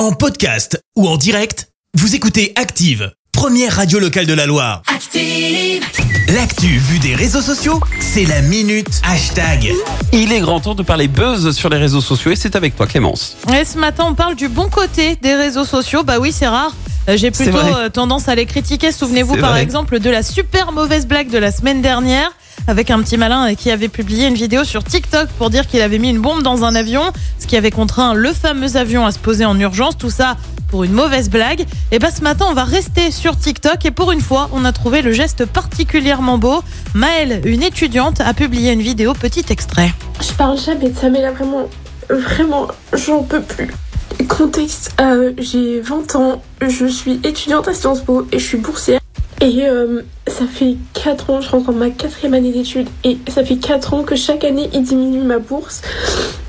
En podcast ou en direct, vous écoutez Active, première radio locale de la Loire. Active. L'actu vue des réseaux sociaux, c'est la minute hashtag. Il est grand temps de parler buzz sur les réseaux sociaux et c'est avec toi Clémence. Et ce matin, on parle du bon côté des réseaux sociaux. Bah oui, c'est rare. Euh, J'ai plutôt vrai. euh, tendance à les critiquer. Souvenez-vous par vrai. exemple de la super mauvaise blague de la semaine dernière avec un petit malin qui avait publié une vidéo sur TikTok pour dire qu'il avait mis une bombe dans un avion, ce qui avait contraint le fameux avion à se poser en urgence. Tout ça pour une mauvaise blague. Et bah ce matin, on va rester sur TikTok et pour une fois, on a trouvé le geste particulièrement beau. Maëlle, une étudiante, a publié une vidéo. Petit extrait. Je parle jamais de ça, mais là vraiment, vraiment, j'en peux plus. Contexte, euh, j'ai 20 ans, je suis étudiante à Sciences Po et je suis boursière. Et euh, ça fait 4 ans, je rentre en ma quatrième année d'études et ça fait 4 ans que chaque année il diminue ma bourse.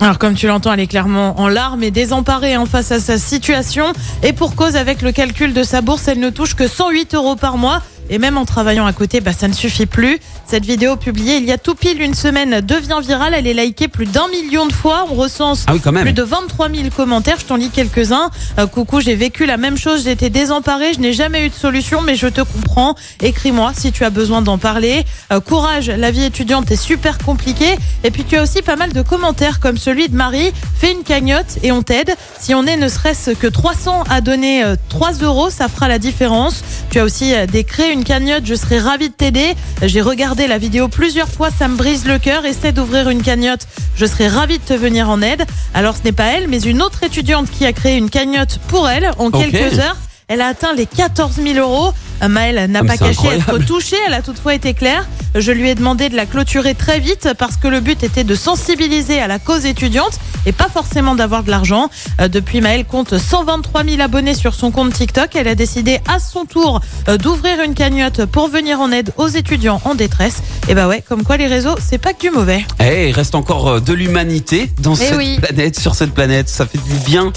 Alors comme tu l'entends, elle est clairement en larmes et désemparée hein, face à sa situation. Et pour cause, avec le calcul de sa bourse, elle ne touche que 108 euros par mois. Et même en travaillant à côté, bah, ça ne suffit plus. Cette vidéo publiée il y a tout pile une semaine devient virale. Elle est likée plus d'un million de fois. On recense Ah oui quand même. plus de 23 000 commentaires. Je t'en lis quelques-uns. Euh, coucou, j'ai vécu la même chose. J'étais désemparée. Je n'ai jamais eu de solution, mais je te comprends. Écris-moi si tu as besoin d'en parler. Euh, courage, la vie étudiante est super compliquée. Et puis tu as aussi pas mal de commentaires comme celui de Marie. Fais une cagnotte et on t'aide. Si on est ne serait-ce que 300 à donner euh, 3 euros, ça fera la différence. Tu as aussi euh, des une cagnotte. Je serais ravie de t'aider. J'ai regardé la vidéo plusieurs fois. Ça me brise le cœur. Essaie d'ouvrir une cagnotte. Je serais ravie de te venir en aide. Alors ce n'est pas elle, mais une autre étudiante qui a créé une cagnotte pour elle en quelques heures. Elle a atteint les 14 000 euros. Euh, Maëlle n'a pas caché incroyable. être touchée. Elle a toutefois été claire. Je lui ai demandé de la clôturer très vite parce que le but était de sensibiliser à la cause étudiante et pas forcément d'avoir de l'argent. Euh, Depuis, Maëlle compte 123 000 abonnés sur son compte TikTok. Elle a décidé à son tour euh, d'ouvrir une cagnotte pour venir en aide aux étudiants en détresse. Et bah ouais, comme quoi les réseaux, c'est pas que du mauvais. Eh, il reste encore de l'humanité dans cette Eh oui. planète, sur cette planète. Ça fait du bien.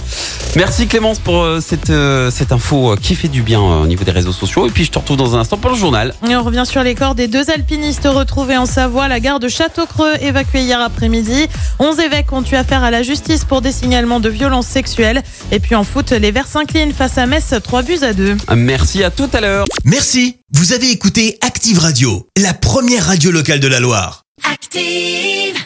Merci Clémence pour cette, cette info qui fait du bien au niveau des réseaux sociaux. Et puis je te retrouve dans un instant pour le journal. Et on revient sur les corps des deux alpinistes retrouvés en Savoie. La gare de Château-Creux évacuée hier après-midi. 11 évêques ont eu affaire à la justice pour des signalements de violences sexuelles. Et puis en foot, les Verts s'inclinent face à Metz, 3 buts à 2. Merci à tout à l'heure. Merci, vous avez écouté Active Radio, la première radio locale de la Loire. Active.